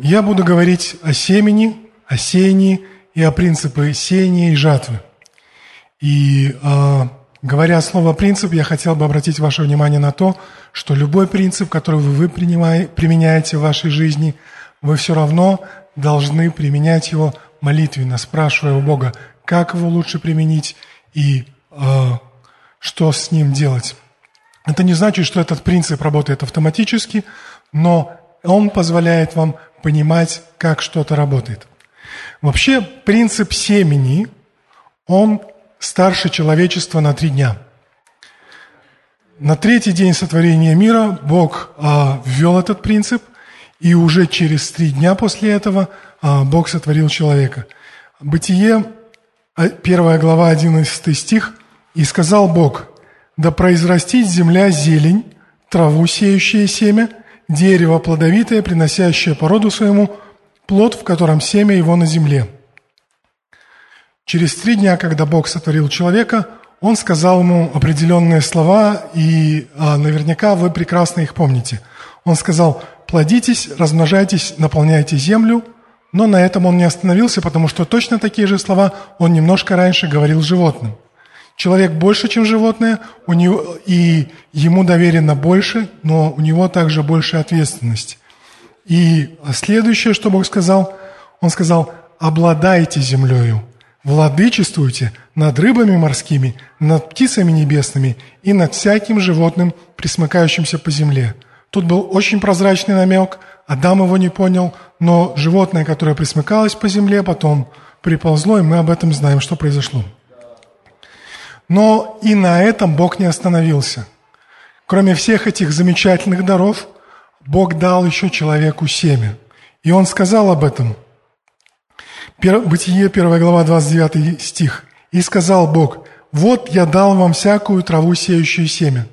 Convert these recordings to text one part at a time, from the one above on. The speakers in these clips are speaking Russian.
Я буду говорить о семени, о сеянии и о принципе сеяния и жатвы. И э, говоря слово «принцип», я хотел бы обратить ваше внимание на то, что любой принцип, который вы применяете в вашей жизни, вы все равно должны применять его молитвенно, спрашивая у Бога, как его лучше применить и э, что с ним делать. Это не значит, что этот принцип работает автоматически, но он позволяет вам понимать, как что-то работает. Вообще принцип семени, он старше человечества на три дня. На третий день сотворения мира Бог а, ввел этот принцип, и уже через три дня после этого а, Бог сотворил человека. Бытие, а, первая глава, 11 стих, «И сказал Бог, да произрастит земля зелень, траву, сеющее семя, дерево плодовитое, приносящее породу своему, плод, в котором семя его на земле». Через три дня, когда Бог сотворил человека, Он сказал ему определенные слова, и а, наверняка вы прекрасно их помните. Он сказал, плодитесь, размножайтесь, наполняйте землю, но на этом он не остановился, потому что точно такие же слова он немножко раньше говорил животным – Человек больше, чем животное, у него, и ему доверено больше, но у него также больше ответственности. И следующее, что Бог сказал, Он сказал, обладайте землею, владычествуйте над рыбами морскими, над птицами небесными и над всяким животным, присмыкающимся по земле. Тут был очень прозрачный намек, Адам его не понял, но животное, которое присмыкалось по земле, потом приползло, и мы об этом знаем, что произошло. Но и на этом Бог не остановился. Кроме всех этих замечательных даров, Бог дал еще человеку семя. И он сказал об этом. Бытие, 1 глава, 29 стих. «И сказал Бог, вот я дал вам всякую траву, сеющую семя».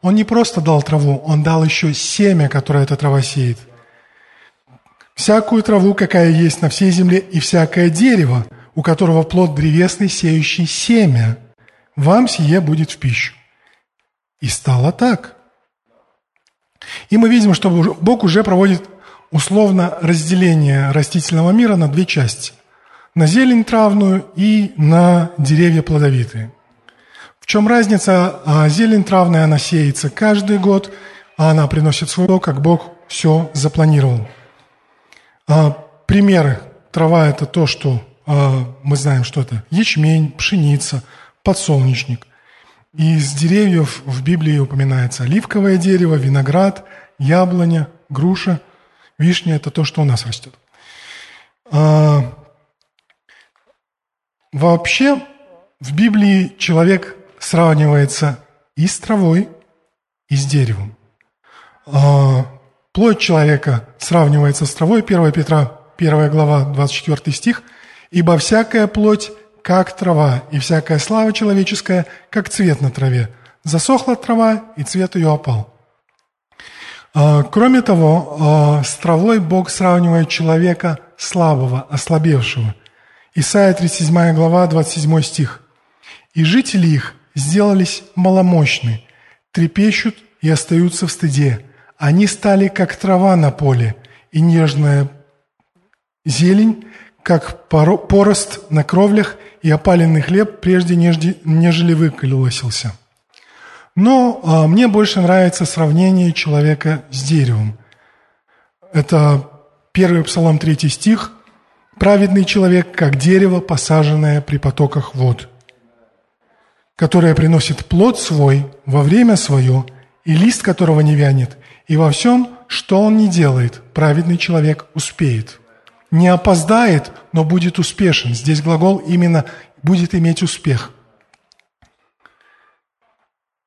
Он не просто дал траву, он дал еще семя, которое эта трава сеет. «Всякую траву, какая есть на всей земле, и всякое дерево, у которого плод древесный, сеющий семя» вам сие будет в пищу. И стало так. И мы видим, что Бог уже проводит условно разделение растительного мира на две части. На зелень травную и на деревья плодовитые. В чем разница? А зелень травная, она сеется каждый год, а она приносит свой плод, как Бог все запланировал. А примеры. Трава – это то, что а, мы знаем, что это ячмень, пшеница – подсолнечник. И из деревьев в Библии упоминается оливковое дерево, виноград, яблоня, груша, вишня – это то, что у нас растет. А, вообще в Библии человек сравнивается и с травой, и с деревом. А, плоть человека сравнивается с травой, 1 Петра, 1 глава, 24 стих, «Ибо всякая плоть как трава, и всякая слава человеческая, как цвет на траве. Засохла трава, и цвет ее опал. А, кроме того, а, с травой Бог сравнивает человека слабого, ослабевшего. Исайя 37 глава, 27 стих. «И жители их сделались маломощны, трепещут и остаются в стыде. Они стали, как трава на поле, и нежная зелень, как порост на кровлях, и опаленный хлеб прежде нежели выколесился. Но а, мне больше нравится сравнение человека с деревом. Это первый псалом, третий стих. «Праведный человек, как дерево, посаженное при потоках вод, которое приносит плод свой во время свое, и лист которого не вянет, и во всем, что он не делает, праведный человек успеет» не опоздает, но будет успешен. Здесь глагол именно будет иметь успех.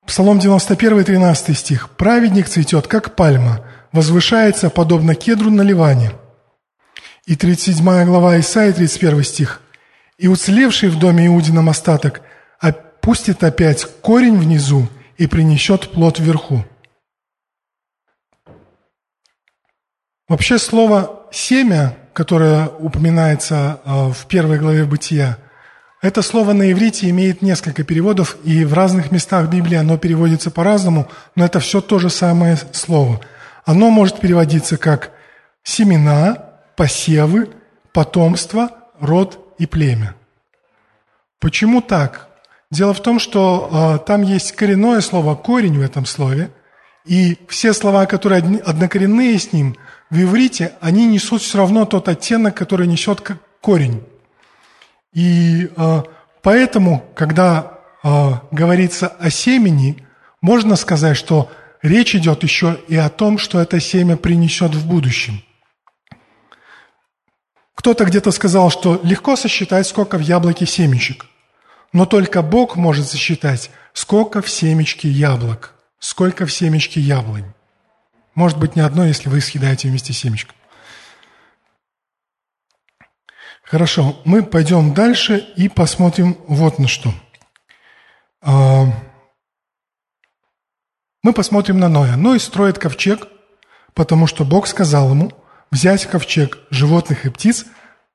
Псалом 91, 13 стих. «Праведник цветет, как пальма, возвышается, подобно кедру на Ливане». И 37 глава Исаия, 31 стих. «И уцелевший в доме Иудином остаток опустит опять корень внизу и принесет плод вверху». Вообще слово «семя» которое упоминается э, в первой главе Бытия, это слово на иврите имеет несколько переводов, и в разных местах Библии оно переводится по-разному, но это все то же самое слово. Оно может переводиться как семена, посевы, потомство, род и племя. Почему так? Дело в том, что э, там есть коренное слово «корень» в этом слове, и все слова, которые однокоренные с ним, в иврите, они несут все равно тот оттенок, который несет корень. И э, поэтому, когда э, говорится о семени, можно сказать, что речь идет еще и о том, что это семя принесет в будущем. Кто-то где-то сказал, что легко сосчитать, сколько в яблоке семечек, но только Бог может сосчитать, сколько в семечке яблок, сколько в семечке яблонь. Может быть, не одно, если вы съедаете вместе семечком. Хорошо, мы пойдем дальше и посмотрим вот на что. А, мы посмотрим на Ноя. Ной строит ковчег, потому что Бог сказал ему взять ковчег животных и птиц,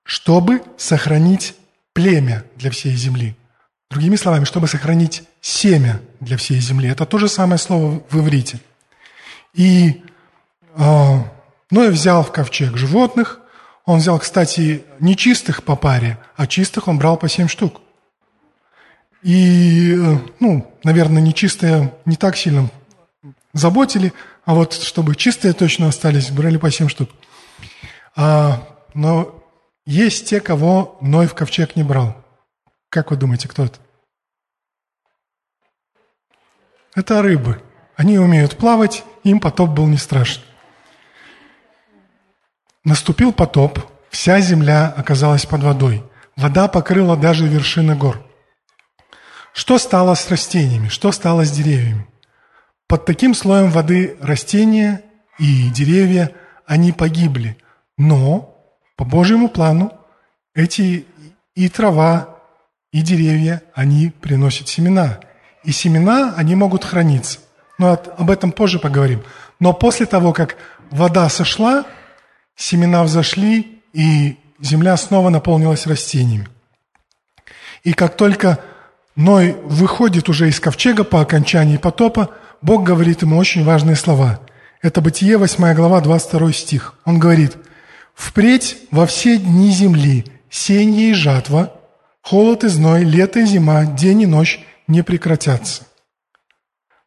чтобы сохранить племя для всей земли. Другими словами, чтобы сохранить семя для всей земли. Это то же самое слово в иврите. И э, Ной взял в ковчег животных, он взял, кстати, не чистых по паре, а чистых он брал по семь штук. И, э, ну, наверное, нечистые не так сильно заботили, а вот чтобы чистые точно остались, брали по семь штук. А, но есть те, кого Ной в ковчег не брал. Как вы думаете, кто это? Это рыбы. Они умеют плавать, им потоп был не страшен. Наступил потоп, вся земля оказалась под водой. Вода покрыла даже вершины гор. Что стало с растениями? Что стало с деревьями? Под таким слоем воды растения и деревья, они погибли. Но по Божьему плану эти и трава, и деревья, они приносят семена. И семена, они могут храниться. Но об этом позже поговорим. Но после того, как вода сошла, семена взошли, и земля снова наполнилась растениями. И как только Ной выходит уже из ковчега по окончании потопа, Бог говорит ему очень важные слова. Это Бытие, 8 глава, 22 стих. Он говорит, «Впредь во все дни земли сенье и жатва, холод и зной, лето и зима, день и ночь не прекратятся».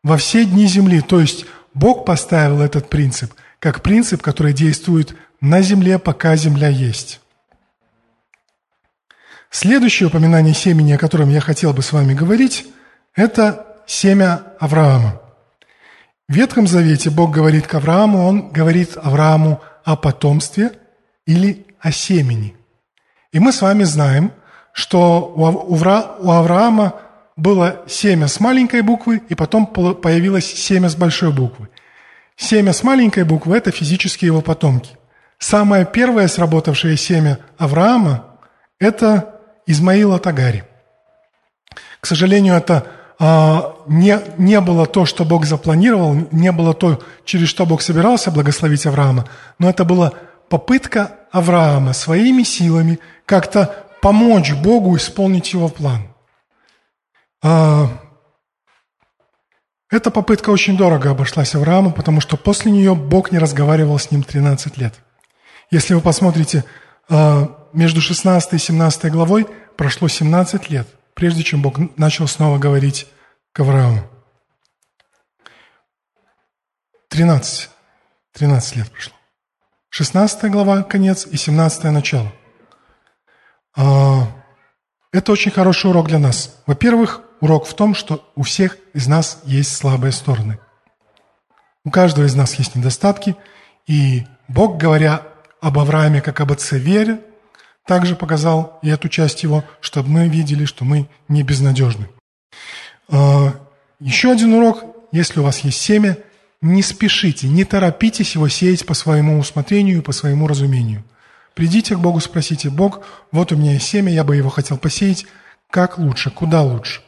Во все дни земли, то есть Бог поставил этот принцип, как принцип, который действует на земле, пока земля есть. Следующее упоминание семени, о котором я хотел бы с вами говорить, это семя Авраама. В Ветхом Завете Бог говорит к Аврааму, Он говорит Аврааму о потомстве или о семени. И мы с вами знаем, что у Авраама было семя с маленькой буквы, и потом появилось семя с большой буквы. Семя с маленькой буквы – это физические его потомки. Самое первое сработавшее семя Авраама – это Измаила Тагари. К сожалению, это а, не, не было то, что Бог запланировал, не было то, через что Бог собирался благословить Авраама, но это была попытка Авраама своими силами как-то помочь Богу исполнить его план. А, эта попытка очень дорого обошлась Аврааму, потому что после нее Бог не разговаривал с ним 13 лет. Если вы посмотрите, а, между 16 и 17 главой прошло 17 лет, прежде чем Бог начал снова говорить к Аврааму. 13. 13 лет прошло. 16 глава – конец и 17 начало. А, это очень хороший урок для нас. Во-первых, урок в том, что у всех из нас есть слабые стороны. У каждого из нас есть недостатки, и Бог, говоря об Аврааме как об отце вере, также показал и эту часть его, чтобы мы видели, что мы не безнадежны. А, еще один урок. Если у вас есть семя, не спешите, не торопитесь его сеять по своему усмотрению и по своему разумению. Придите к Богу, спросите, Бог, вот у меня есть семя, я бы его хотел посеять, как лучше, куда лучше?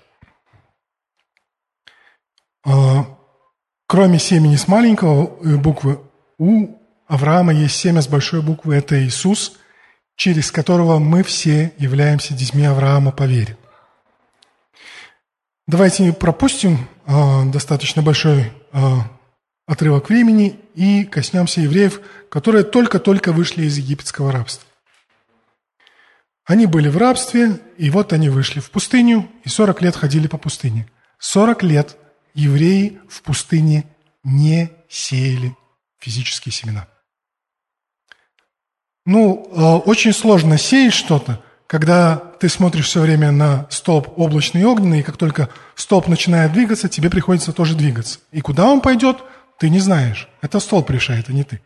А, кроме семени с маленького э, буквы, у Авраама есть семя с большой буквы, это Иисус, через которого мы все являемся детьми Авраама по вере. Давайте пропустим э, достаточно большой э, отрывок времени и коснемся евреев, которые только-только вышли из египетского рабства. Они были в рабстве, и вот они вышли в пустыню, и 40 лет ходили по пустыне. 40 лет евреи в пустыне не сеяли физические семена. Ну, э, очень сложно сеять что-то, когда ты смотришь все время на столб облачный и огненный, и как только столб начинает двигаться, тебе приходится тоже двигаться. И куда он пойдет, ты не знаешь. Это столб решает, а не ты.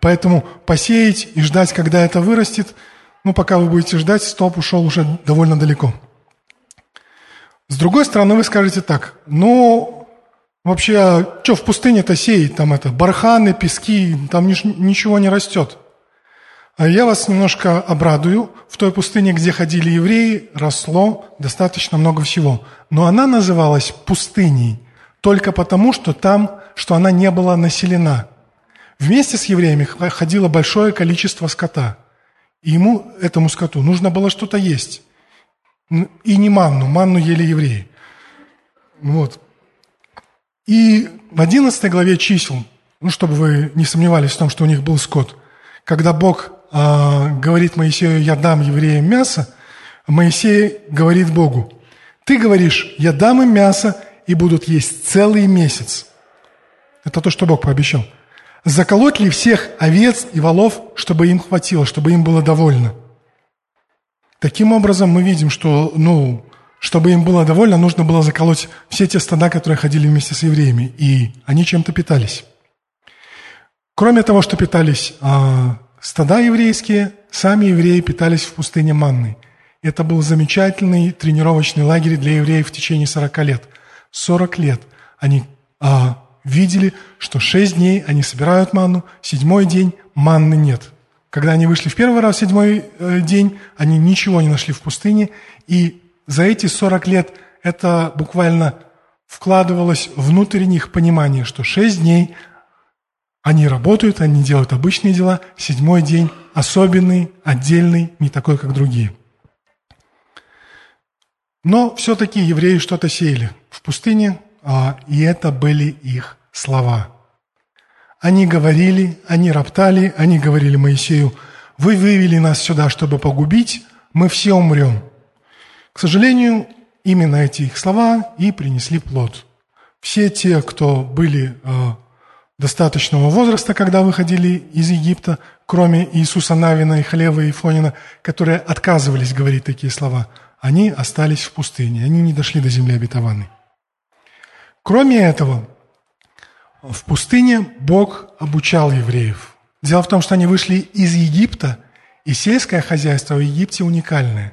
Поэтому посеять и ждать, когда это вырастет, ну, пока вы будете ждать, столб ушел уже довольно далеко. С другой стороны, вы скажете так, ну, вообще, а что в пустыне-то сеять? Там это, барханы, пески, там ничего не растет. А я вас немножко обрадую. В той пустыне, где ходили евреи, росло достаточно много всего. Но она называлась пустыней только потому, что там, что она не была населена. Вместе с евреями ходило большое количество скота. И ему, этому скоту, нужно было что-то есть. И не манну, манну ели евреи. Вот. И в 11 главе чисел, ну, чтобы вы не сомневались в том, что у них был скот, когда Бог говорит Моисею, я дам евреям мясо, Моисей говорит Богу, ты говоришь, я дам им мясо и будут есть целый месяц. Это то, что Бог пообещал. Заколоть ли всех овец и волов, чтобы им хватило, чтобы им было довольно? Таким образом, мы видим, что, ну, чтобы им было довольно, нужно было заколоть все те стада, которые ходили вместе с евреями, и они чем-то питались. Кроме того, что питались а, Стада еврейские, сами евреи питались в пустыне манной. Это был замечательный тренировочный лагерь для евреев в течение 40 лет. 40 лет они а, видели, что 6 дней они собирают манну, седьмой день манны нет. Когда они вышли в первый раз в седьмой э, день, они ничего не нашли в пустыне, и за эти 40 лет это буквально вкладывалось внутрь них понимание, что 6 дней они работают, они делают обычные дела. Седьмой день особенный, отдельный, не такой, как другие. Но все-таки евреи что-то сеяли в пустыне, а, и это были их слова. Они говорили, они роптали, они говорили Моисею, вы вывели нас сюда, чтобы погубить, мы все умрем. К сожалению, именно эти их слова и принесли плод. Все те, кто были а, достаточного возраста, когда выходили из Египта, кроме Иисуса Навина и Хлева и Фонина, которые отказывались говорить такие слова, они остались в пустыне, они не дошли до земли обетованной. Кроме этого, в пустыне Бог обучал евреев. Дело в том, что они вышли из Египта, и сельское хозяйство в Египте уникальное.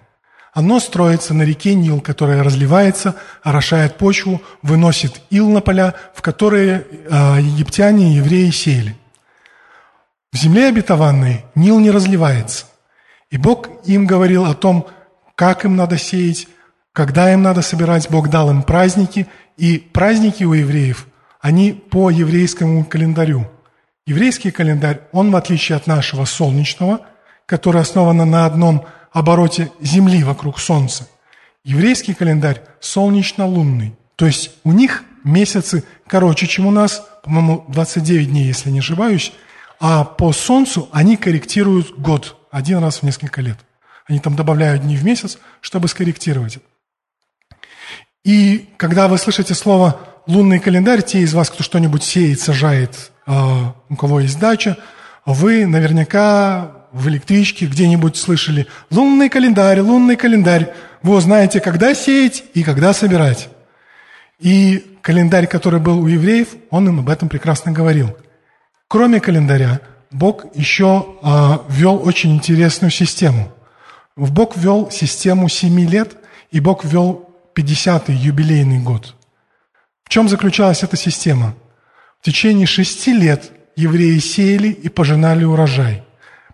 Оно строится на реке Нил, которая разливается, орошает почву, выносит ил на поля, в которые э, египтяне и евреи сеяли. В земле обетованной Нил не разливается. И Бог им говорил о том, как им надо сеять, когда им надо собирать. Бог дал им праздники, и праздники у евреев, они по еврейскому календарю. Еврейский календарь, он в отличие от нашего солнечного, который основан на одном обороте Земли вокруг Солнца. Еврейский календарь солнечно-лунный. То есть у них месяцы короче, чем у нас, по-моему, 29 дней, если не ошибаюсь, а по Солнцу они корректируют год один раз в несколько лет. Они там добавляют дни в месяц, чтобы скорректировать. И когда вы слышите слово «лунный календарь», те из вас, кто что-нибудь сеет, сажает, а, у кого есть дача, вы наверняка в электричке где-нибудь слышали «лунный календарь, лунный календарь». Вы узнаете, когда сеять и когда собирать. И календарь, который был у евреев, он им об этом прекрасно говорил. Кроме календаря, Бог еще ввел очень интересную систему. Бог ввел систему семи лет, и Бог ввел 50-й юбилейный год. В чем заключалась эта система? В течение шести лет евреи сеяли и пожинали урожай.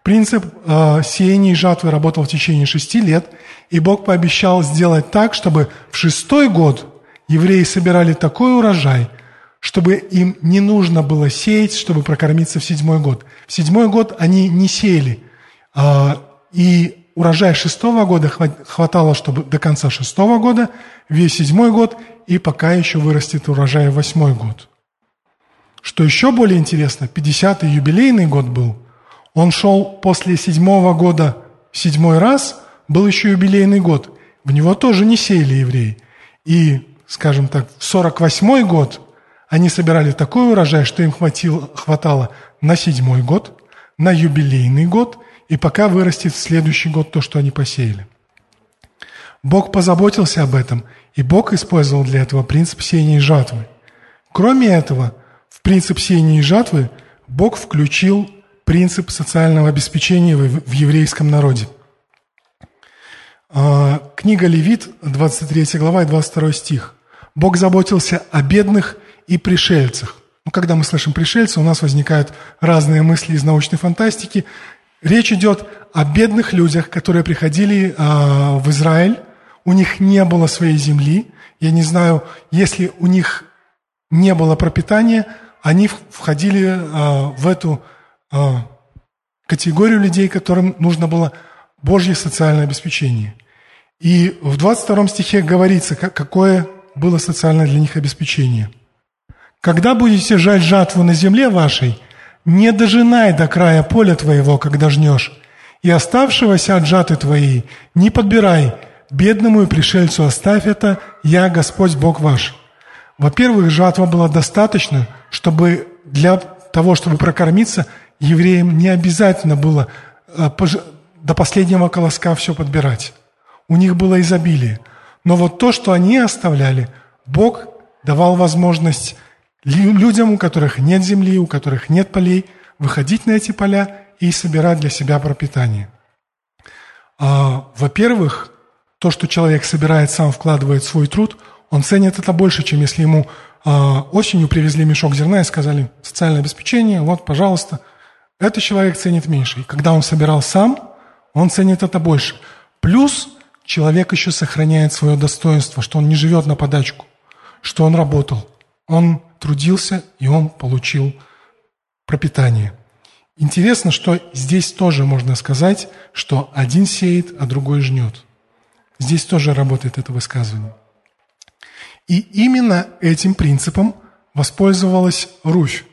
Принцип э, сеяния и жатвы работал в течение шести лет, и Бог пообещал сделать так, чтобы в шестой год евреи собирали такой урожай, чтобы им не нужно было сеять, чтобы прокормиться в седьмой год. В седьмой год они не сеяли, э, и урожай шестого года хватало, чтобы до конца шестого года, весь седьмой год, и пока еще вырастет урожай восьмой год. что еще более интересно, 50-й юбилейный год был, он шел после седьмого года седьмой раз, был еще юбилейный год. В него тоже не сеяли евреи. И, скажем так, в 48-й год они собирали такой урожай, что им хватило, хватало на седьмой год, на юбилейный год, и пока вырастет в следующий год то, что они посеяли. Бог позаботился об этом, и Бог использовал для этого принцип сеяния и жатвы. Кроме этого, в принцип сеяния и жатвы Бог включил принцип социального обеспечения в еврейском народе. А, книга Левит, 23 глава и 22 стих. Бог заботился о бедных и пришельцах. Ну, когда мы слышим пришельцы, у нас возникают разные мысли из научной фантастики. Речь идет о бедных людях, которые приходили э, в Израиль, у них не было своей земли. Я не знаю, если у них не было пропитания, они входили э, в эту э, категорию людей, которым нужно было Божье социальное обеспечение. И в 22 стихе говорится, какое было социальное для них обеспечение – когда будете жать жатву на земле вашей, не дожинай до края поля твоего, когда жнешь, и оставшегося от жаты твоей не подбирай, бедному и пришельцу оставь это, я Господь Бог ваш». Во-первых, жатва была достаточно, чтобы для того, чтобы прокормиться, евреям не обязательно было э, до последнего колоска все подбирать. У них было изобилие. Но вот то, что они оставляли, Бог давал возможность людям, у которых нет земли, у которых нет полей, выходить на эти поля и собирать для себя пропитание. А, во-первых, то, что человек собирает, сам вкладывает свой труд, он ценит это больше, чем если ему а, осенью привезли мешок зерна и сказали «социальное обеспечение, вот, пожалуйста». Это человек ценит меньше. И когда он собирал сам, он ценит это больше. Плюс человек еще сохраняет свое достоинство, что он не живет на подачку, что он работал. Он трудился, и он получил пропитание. Интересно, что здесь тоже можно сказать, что один сеет, а другой жнет. Здесь тоже работает это высказывание. И именно этим принципом воспользовалась Руфь,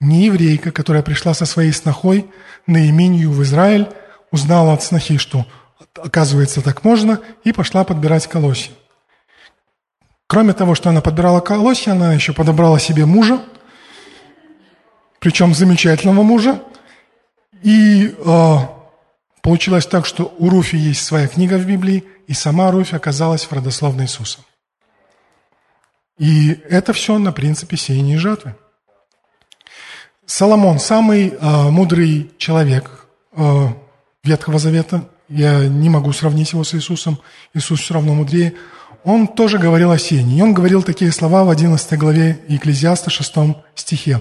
не еврейка, которая пришла со своей снохой на имению в Израиль, узнала от снохи, что оказывается так можно, и пошла подбирать колосья. Кроме того, что она подбирала колосья, она еще подобрала себе мужа, причем замечательного мужа. И э, получилось так, что у Руфи есть своя книга в Библии, и сама Руфь оказалась в родословной Иисуса. И это все на принципе сеяния и жатвы. Соломон, самый э, мудрый человек э, Ветхого Завета, я не могу сравнить его с Иисусом, Иисус все равно мудрее – он тоже говорил о сеянии. И он говорил такие слова в 11 главе Екклезиаста 6 стихе.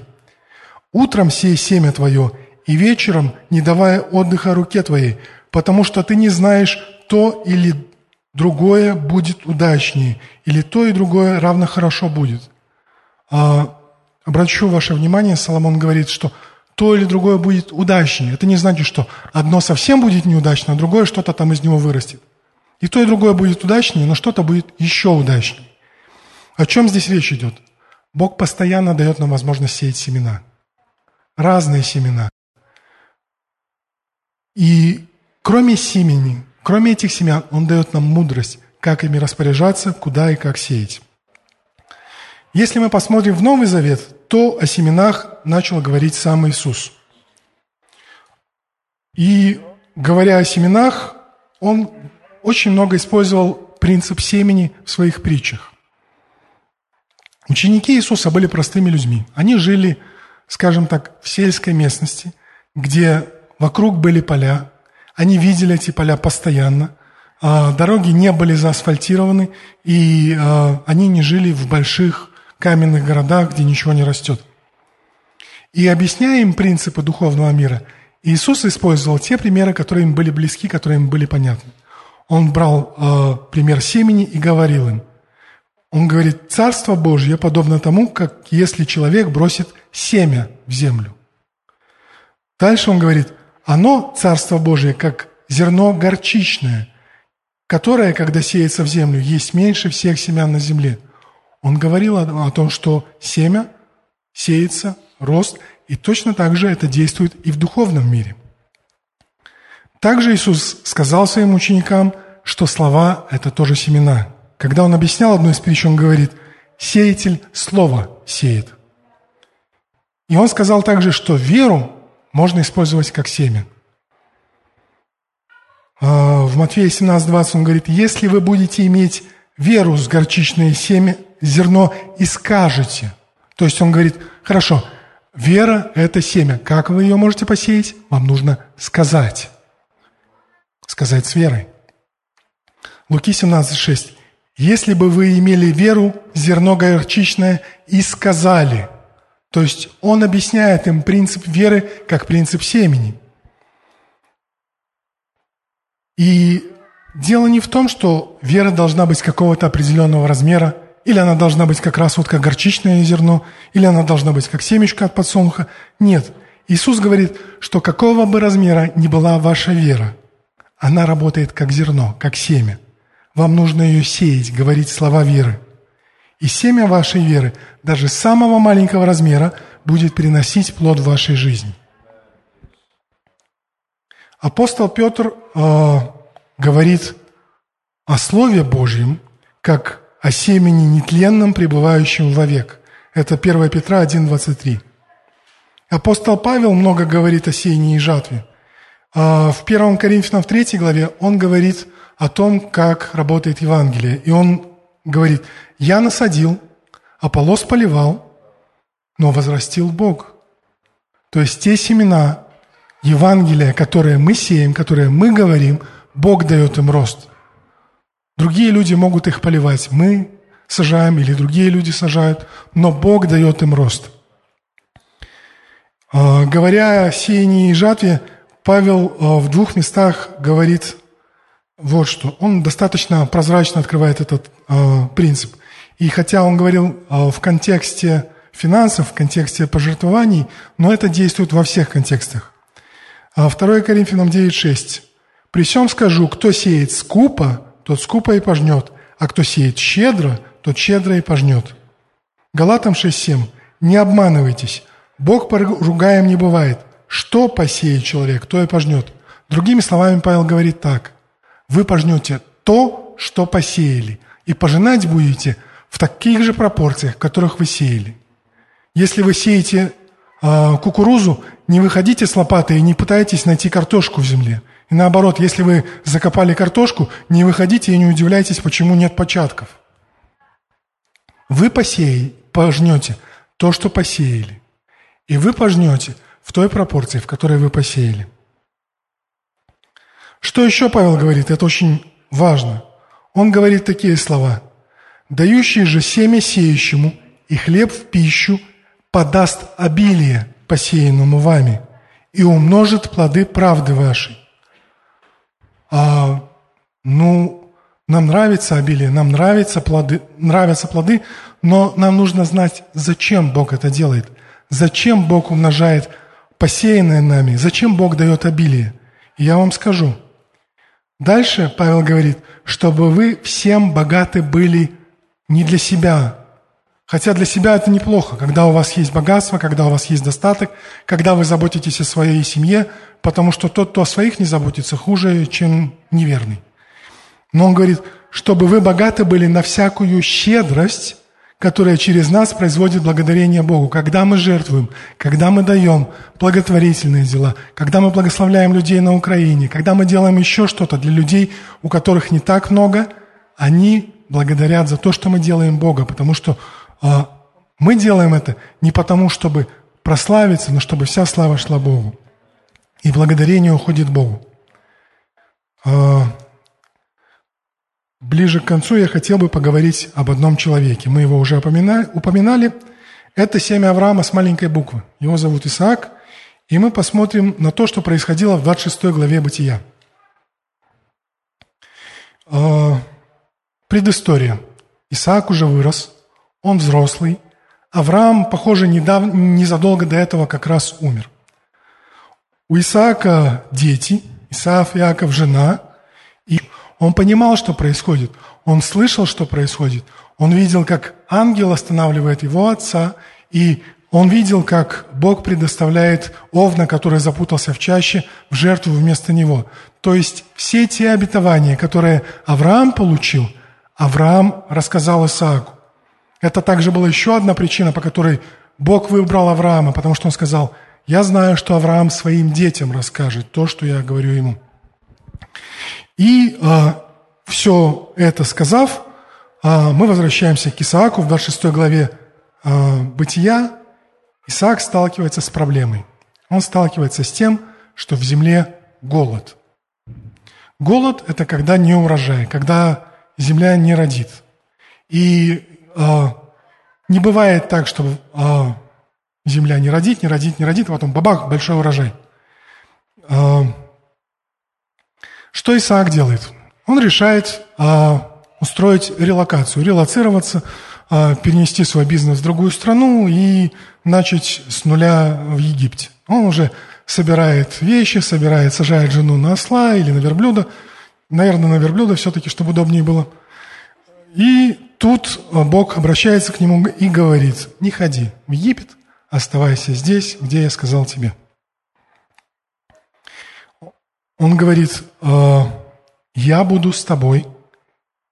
«Утром сей семя твое, и вечером не давая отдыха руке твоей, потому что ты не знаешь, то или другое будет удачнее, или то и другое равно хорошо будет». А, обращу ваше внимание, Соломон говорит, что то или другое будет удачнее. Это не значит, что одно совсем будет неудачно, а другое что-то там из него вырастет. И то, и другое будет удачнее, но что-то будет еще удачнее. О чем здесь речь идет? Бог постоянно дает нам возможность сеять семена. Разные семена. И кроме семени, кроме этих семян, Он дает нам мудрость, как ими распоряжаться, куда и как сеять. Если мы посмотрим в Новый Завет, то о семенах начал говорить сам Иисус. И говоря о семенах, Он очень много использовал принцип семени в своих притчах. Ученики Иисуса были простыми людьми. Они жили, скажем так, в сельской местности, где вокруг были поля. Они видели эти поля постоянно. А дороги не были заасфальтированы, и а, они не жили в больших каменных городах, где ничего не растет. И объясняя им принципы духовного мира, Иисус использовал те примеры, которые им были близки, которые им были понятны он брал э, пример семени и говорил им. Он говорит, Царство Божье подобно тому, как если человек бросит семя в землю. Дальше он говорит, оно, Царство Божье, как зерно горчичное, которое, когда сеется в землю, есть меньше всех семян на земле. Он говорил о, о том, что семя сеется рост, и точно так же это действует и в духовном мире. Также Иисус сказал своим ученикам, что слова – это тоже семена. Когда Он объяснял одну из притч, Он говорит, «Сеятель слово сеет». И Он сказал также, что веру можно использовать как семя. А, в Матфея 17:20 он говорит, если вы будете иметь веру с горчичное семя, зерно и скажете. То есть он говорит, хорошо, вера – это семя. Как вы ее можете посеять? Вам нужно сказать. Сказать с верой. Луки 17:6. Если бы вы имели веру, зерно горчичное, и сказали. То есть он объясняет им принцип веры как принцип семени. И дело не в том, что вера должна быть какого-то определенного размера, или она должна быть как раз вот как горчичное зерно, или она должна быть как семечко от подсолнуха. Нет. Иисус говорит, что какого бы размера ни была ваша вера, она работает как зерно, как семя. Вам нужно ее сеять, говорить слова веры. И семя вашей веры, даже самого маленького размера, будет приносить плод вашей жизни. Апостол Петр э, говорит о Слове Божьем, как о семени нетленном, пребывающем вовек. Это 1 Петра 1,23. Апостол Павел много говорит о сеянии и жатве. А в 1 Коринфянам в 3 главе он говорит о том, как работает Евангелие. И он говорит, «Я насадил, Аполлос поливал, но возрастил Бог». То есть те семена, Евангелия, которые мы сеем, которые мы говорим, Бог дает им рост. Другие люди могут их поливать, мы сажаем или другие люди сажают, но Бог дает им рост. А, говоря о сеянии и жатве, Павел а, в двух местах говорит вот что. Он достаточно прозрачно открывает этот а, принцип. И хотя он говорил в контексте финансов, в контексте пожертвований, но это действует во всех контекстах. 2 а Коринфянам 9.6. «При всем скажу, кто сеет скупо, тот скупо и пожнет, а кто сеет щедро, тот щедро и пожнет». Галатам 6.7. «Не обманывайтесь, Бог поругаем не бывает. Что посеет человек, то и пожнет». Другими словами, Павел говорит так. «Вы пожнете то, что посеяли, и пожинать будете в таких же пропорциях, в которых вы сеяли». Если вы сеете э, кукурузу, не выходите с лопатой и не пытайтесь найти картошку в земле. И наоборот, если вы закопали картошку, не выходите и не удивляйтесь, почему нет початков. Вы посеете, пожнете то, что посеяли. И вы пожнете в той пропорции, в которой вы посеяли. Что еще Павел говорит? Это очень важно. Он говорит такие слова. «Дающий же семя сеющему и хлеб в пищу подаст обилие посеянному вами, и умножит плоды правды вашей. А, ну, нам нравится обилие, нам нравятся плоды, нравятся плоды, но нам нужно знать, зачем Бог это делает, зачем Бог умножает посеянное нами, зачем Бог дает обилие. И я вам скажу. Дальше Павел говорит, чтобы вы всем богаты были не для себя, Хотя для себя это неплохо, когда у вас есть богатство, когда у вас есть достаток, когда вы заботитесь о своей семье, потому что тот, кто о своих не заботится, хуже, чем неверный. Но он говорит, чтобы вы богаты были на всякую щедрость, которая через нас производит благодарение Богу. Когда мы жертвуем, когда мы даем благотворительные дела, когда мы благословляем людей на Украине, когда мы делаем еще что-то для людей, у которых не так много, они благодарят за то, что мы делаем Бога, потому что а мы делаем это не потому, чтобы прославиться, но чтобы вся слава шла Богу. И благодарение уходит Богу. А, ближе к концу я хотел бы поговорить об одном человеке. Мы его уже упоминали. Это семя Авраама с маленькой буквы. Его зовут Исаак. И мы посмотрим на то, что происходило в 26 главе Бытия. А, предыстория. Исаак уже вырос – он взрослый. Авраам, похоже, недавно, незадолго до этого как раз умер. У Исаака дети, Исаак Иаков жена, и он понимал, что происходит. Он слышал, что происходит. Он видел, как ангел останавливает его отца, и Он видел, как Бог предоставляет овна, который запутался в чаще, в жертву вместо него. То есть все те обетования, которые Авраам получил, Авраам рассказал Исааку. Это также была еще одна причина, по которой Бог выбрал Авраама, потому что он сказал, я знаю, что Авраам своим детям расскажет то, что я говорю ему. И э, все это сказав, э, мы возвращаемся к Исааку в 26 главе э, Бытия. Исаак сталкивается с проблемой. Он сталкивается с тем, что в земле голод. Голод – это когда не урожай, когда земля не родит. И э, не бывает так, что э, земля не родит, не родит, не родит, а потом бабах, большой урожай. Э, что Исаак делает? Он решает устроить релокацию, релацироваться, перенести свой бизнес в другую страну и начать с нуля в Египте. Он уже собирает вещи, собирает, сажает жену на осла или на верблюда. Наверное, на верблюда все-таки, чтобы удобнее было. И тут Бог обращается к нему и говорит, не ходи в Египет, оставайся здесь, где я сказал тебе. Он говорит, «Э, я буду с тобой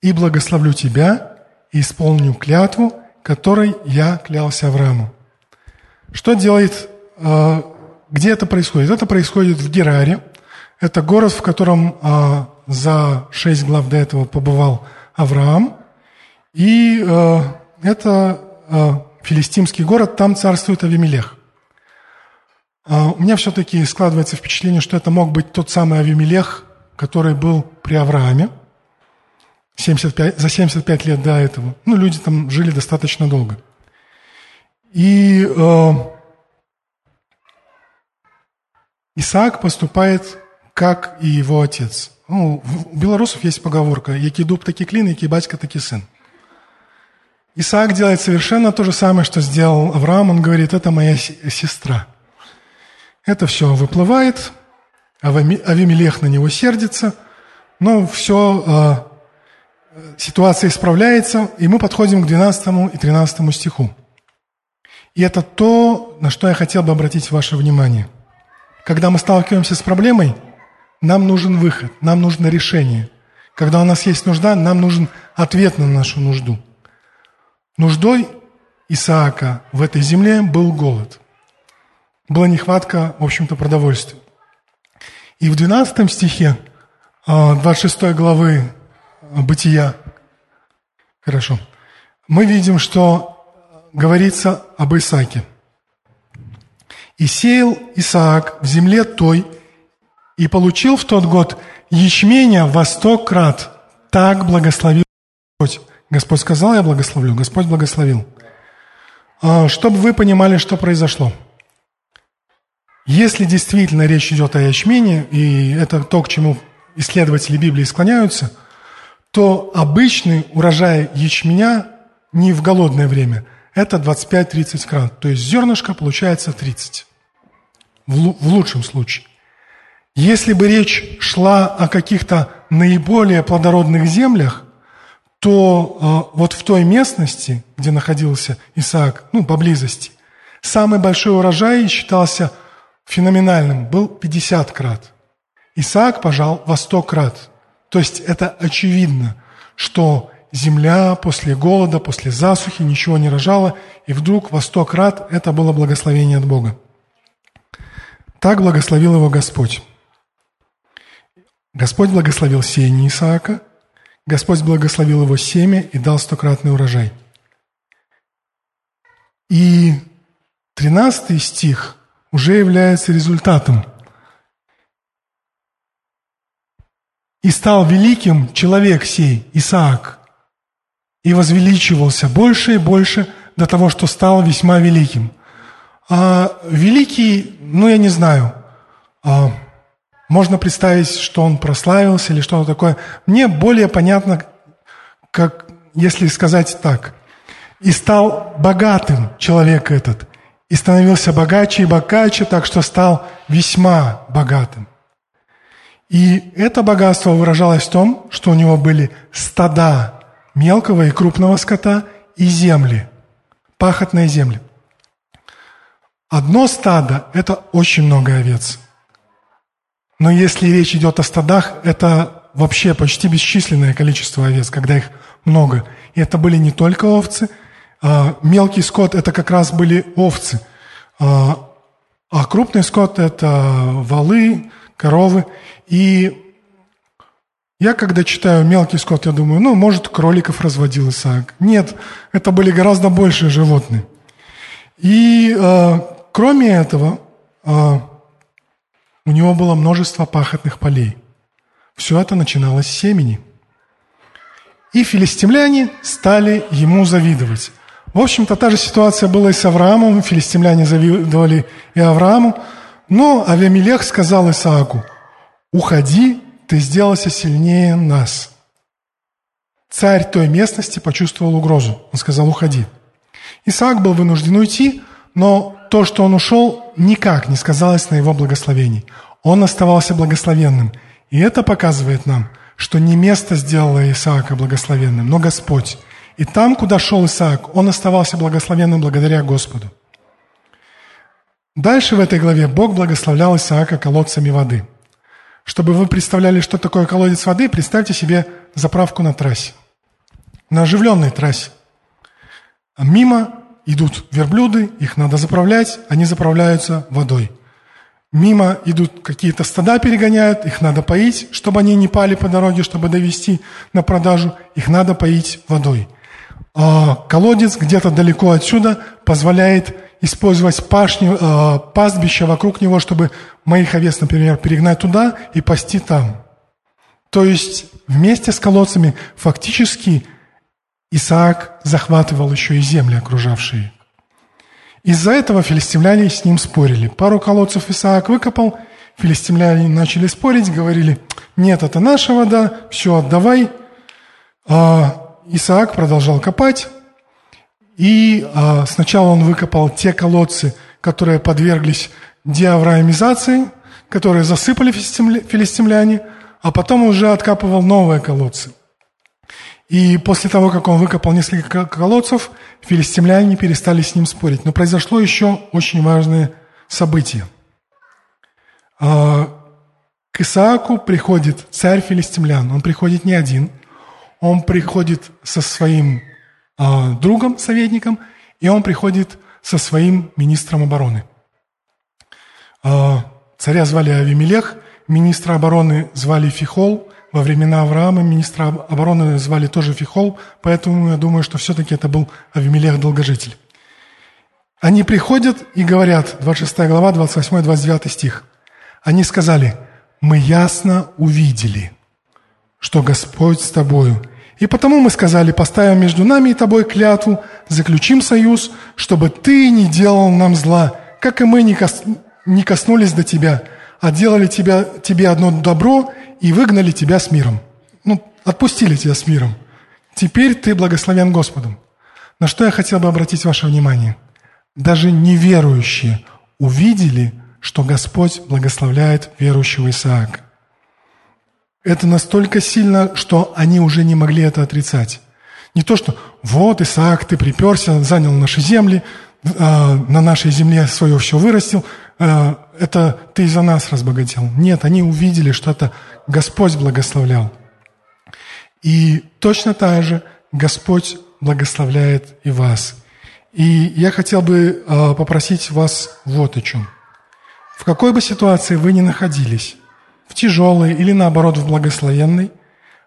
и благословлю тебя и исполню клятву, которой я клялся Аврааму. Что делает, э, где это происходит? Это происходит в Гераре. Это город, в котором э, за шесть глав до этого побывал Авраам. И это филистимский город, там царствует Авимелех. А, у меня все-таки складывается впечатление, что это мог быть тот самый Авимелех, который был при Аврааме 75, за 75 лет до этого. Ну, люди там жили достаточно долго. И э, Исаак поступает, как и его отец. Ну, у белорусов есть поговорка «Який дуб, таки клин, який батька, таки сын». Исаак делает совершенно то же самое, что сделал Авраам. Он говорит, это моя сестра – это все выплывает, Авимелех на него сердится, но все, а, ситуация исправляется, и мы подходим к 12 и 13 стиху. И это то, на что я хотел бы обратить ваше внимание. Когда мы сталкиваемся с проблемой, нам нужен выход, нам нужно решение. Когда у нас есть нужда, нам нужен ответ на нашу нужду. Нуждой Исаака в этой земле был голод – была нехватка, в общем-то, продовольствия. И в 12 стихе 26 а, главы а, Бытия, хорошо, мы видим, что говорится об Исааке. «И сеял Исаак в земле той, и получил в тот год ячменя во сто крат. Так благословил Господь». Сказал, я благословлю. Господь благословил. А, чтобы вы понимали, что произошло – если действительно речь идет о ячмене, и это то, к чему исследователи Библии склоняются, то обычный урожай ячменя не в голодное время, это 25-30 крат. То есть зернышко получается 30. В лучшем случае. Если бы речь шла о каких-то наиболее плодородных землях, то э, вот в той местности, где находился Исаак, ну, поблизости, самый большой урожай считался – феноменальным был 50 крат. Исаак пожал во 100 крат. То есть это очевидно, что земля после голода, после засухи ничего не рожала, и вдруг во 100 крат это было благословение от Бога. Так благословил его Господь. Господь благословил сеяние Исаака, Господь благословил его семя и дал стократный урожай. И 13 стих уже является результатом. «И стал великим человек сей, Исаак, и возвеличивался больше и больше до того, что стал весьма великим». А великий, ну я не знаю, а, можно представить, что он прославился или что-то такое. Мне более понятно, как если сказать так. «И стал богатым человек этот, и становился богаче и богаче, так что стал весьма богатым. И это богатство выражалось в том, что у него были стада мелкого и крупного скота и земли, пахотные земли. Одно стадо – это очень много овец. Но если речь идет о стадах, это вообще почти бесчисленное количество овец, когда их много. И это были не только овцы, а мелкий скот – это как раз были овцы. А, а крупный скот – это валы, коровы. И я, когда читаю мелкий скот, я думаю, ну, может, кроликов разводил Исаак. Нет, это были гораздо большие животные. И э, кроме этого, э, у него было множество пахотных полей. Все это начиналось с семени. И филистимляне стали ему завидовать. В общем-то, та же ситуация была и с Авраамом. Филистимляне завидовали и Аврааму. Но Авиамелех сказал Исааку, «Уходи, ты сделался сильнее нас». Царь той местности почувствовал угрозу. Он сказал, «Уходи». Исаак был вынужден уйти, но то, что он ушел, никак не сказалось на его благословении. Он оставался благословенным. И это показывает нам, что не место сделало Исаака благословенным, но Господь. И там, куда шел Исаак, он оставался благословенным благодаря Господу. Дальше в этой главе Бог благословлял Исаака колодцами воды. Чтобы вы представляли, что такое колодец воды, представьте себе заправку на трассе. На оживленной трассе. Мимо идут верблюды, их надо заправлять, они заправляются водой. Мимо идут какие-то стада перегоняют, их надо поить, чтобы они не пали по дороге, чтобы довести на продажу, их надо поить водой. А колодец где-то далеко отсюда позволяет использовать пашню, а, пастбище вокруг него, чтобы моих овец, например, перегнать туда и пасти там. То есть вместе с колодцами фактически Исаак захватывал еще и земли, окружавшие. Из-за этого филистимляне с ним спорили. Пару колодцев Исаак выкопал, филистимляне начали спорить, говорили, нет, это наша вода, все, отдавай. А Исаак продолжал копать, и а, сначала он выкопал те колодцы, которые подверглись диавраимизации, которые засыпали филистимляне, а потом уже откапывал новые колодцы – и после того, как он выкопал несколько колодцев, филистимляне перестали с ним спорить. Но произошло еще очень важное событие. А, к Исааку приходит царь филистимлян. Он приходит не один. Он приходит со своим а, другом, советником, и он приходит со своим министром обороны. А, царя звали Авимелех, министра обороны звали Фихол, во времена Авраама министра обороны звали тоже Фихол, поэтому я думаю, что все-таки это был Авимелех Долгожитель. Они приходят и говорят, 26 глава, 28-29 стих. Они сказали, мы ясно увидели, что Господь с тобою. И потому мы сказали, поставим между нами и тобой клятву, заключим союз, чтобы ты не делал нам зла, как и мы не, не коснулись до тебя, а делали тебя, тебе одно добро и выгнали тебя с миром. Ну, отпустили тебя с миром. Теперь ты благословен Господом. На что я хотел бы обратить ваше внимание? Даже неверующие увидели, что Господь благословляет верующего Исаака. Это настолько сильно, что они уже не могли это отрицать. Не то, что вот, Исаак, ты приперся, занял наши земли, э, на нашей земле свое все вырастил, э, это ты из-за нас разбогател. Нет, они увидели, что это Господь благословлял. И точно так же Господь благословляет и вас. И я хотел бы э, попросить вас вот о чем. В какой бы ситуации вы ни находились, в тяжелой или наоборот в благословенной,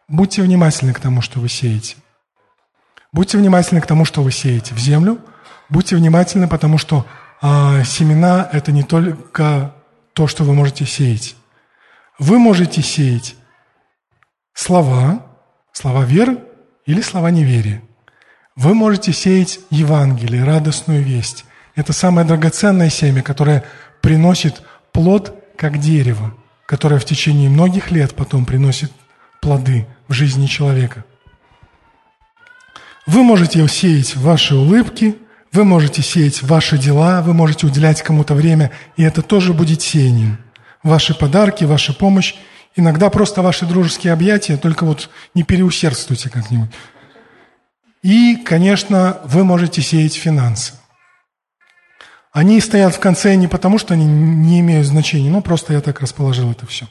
будьте внимательны к тому, что вы сеете. Будьте внимательны к тому, что вы сеете в землю. Будьте внимательны, потому что э, семена – это не только то, что вы можете сеять. Вы можете сеять слова, слова веры или слова неверия. Вы можете сеять Евангелие, радостную весть. Это самое драгоценное семя, которое приносит плод, как дерево, которое в течение многих лет потом приносит плоды в жизни человека. Вы можете сеять ваши улыбки, вы можете сеять ваши дела, вы можете уделять кому-то время, и это тоже будет сеянием – ваши подарки, ваша помощь, иногда просто ваши дружеские объятия, только вот не переусердствуйте как-нибудь. И, конечно, вы можете сеять финансы. Они стоят в конце не потому, что они не имеют значения, ну просто я так расположил это все.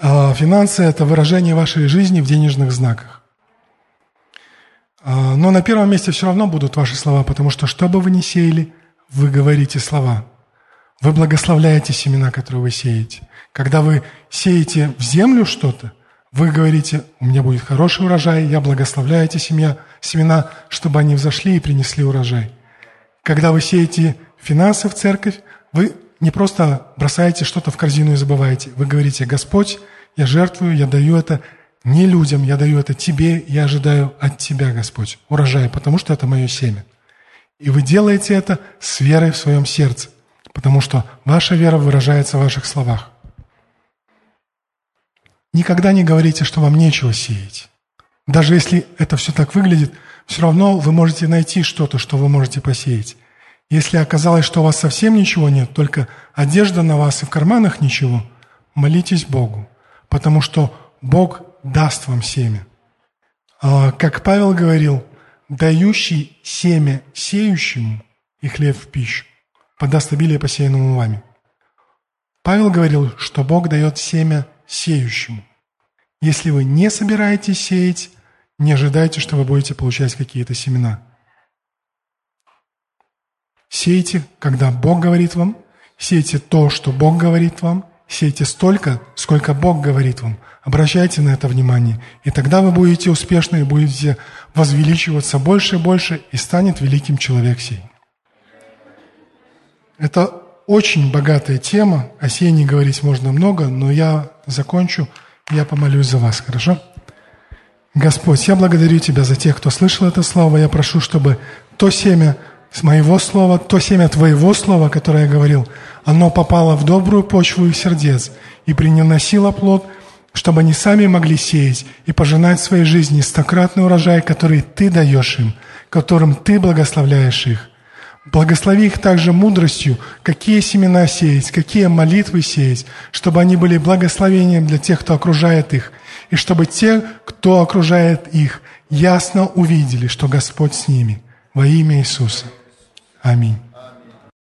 А финансы – это выражение вашей жизни в денежных знаках. А, но на первом месте все равно будут ваши слова, потому что что бы вы ни сеяли, вы говорите слова. Вы благословляете семена, которые вы сеете. Когда вы сеете в землю что-то, вы говорите, у меня будет хороший урожай, я благословляю эти семья, семена, чтобы они взошли и принесли урожай. Когда вы сеете финансы в церковь, вы не просто бросаете что-то в корзину и забываете. Вы говорите, Господь, я жертвую, я даю это не людям, я даю это Тебе, я ожидаю от Тебя, Господь, урожай, потому что это мое семя. И вы делаете это с верой в своем сердце, потому что ваша вера выражается в ваших словах. Никогда не говорите, что вам нечего сеять. Даже если это все так выглядит, все равно вы можете найти что-то, что вы можете посеять. Если оказалось, что у вас совсем ничего нет, только одежда на вас и в карманах ничего, молитесь Богу, потому что Бог даст вам семя. А, как Павел говорил, дающий семя сеющему и хлеб в пищу, подаст обилие посеянному вами. Павел говорил, что Бог дает семя сеющему. Если вы не собираетесь сеять, не ожидайте, что вы будете получать какие-то семена. Сейте, когда Бог говорит вам, сейте то, что Бог говорит вам, сейте столько, сколько Бог говорит вам. Обращайте на это внимание, и тогда вы будете успешны и будете возвеличиваться больше и больше, и станет великим человек сей. Это очень богатая тема, о сеянии говорить можно много, но я закончу, я помолюсь за вас, хорошо? Господь, я благодарю Тебя за тех, кто слышал это слово. Я прошу, чтобы то семя с моего слова, то семя Твоего слова, которое я говорил, оно попало в добрую почву их сердец и приносило плод, чтобы они сами могли сеять и пожинать в своей жизни стократный урожай, который Ты даешь им, которым Ты благословляешь их. Благослови их также мудростью, какие семена сеять, какие молитвы сеять, чтобы они были благословением для тех, кто окружает их, и чтобы те, кто окружает их, ясно увидели, что Господь с ними. Во имя Иисуса. Аминь.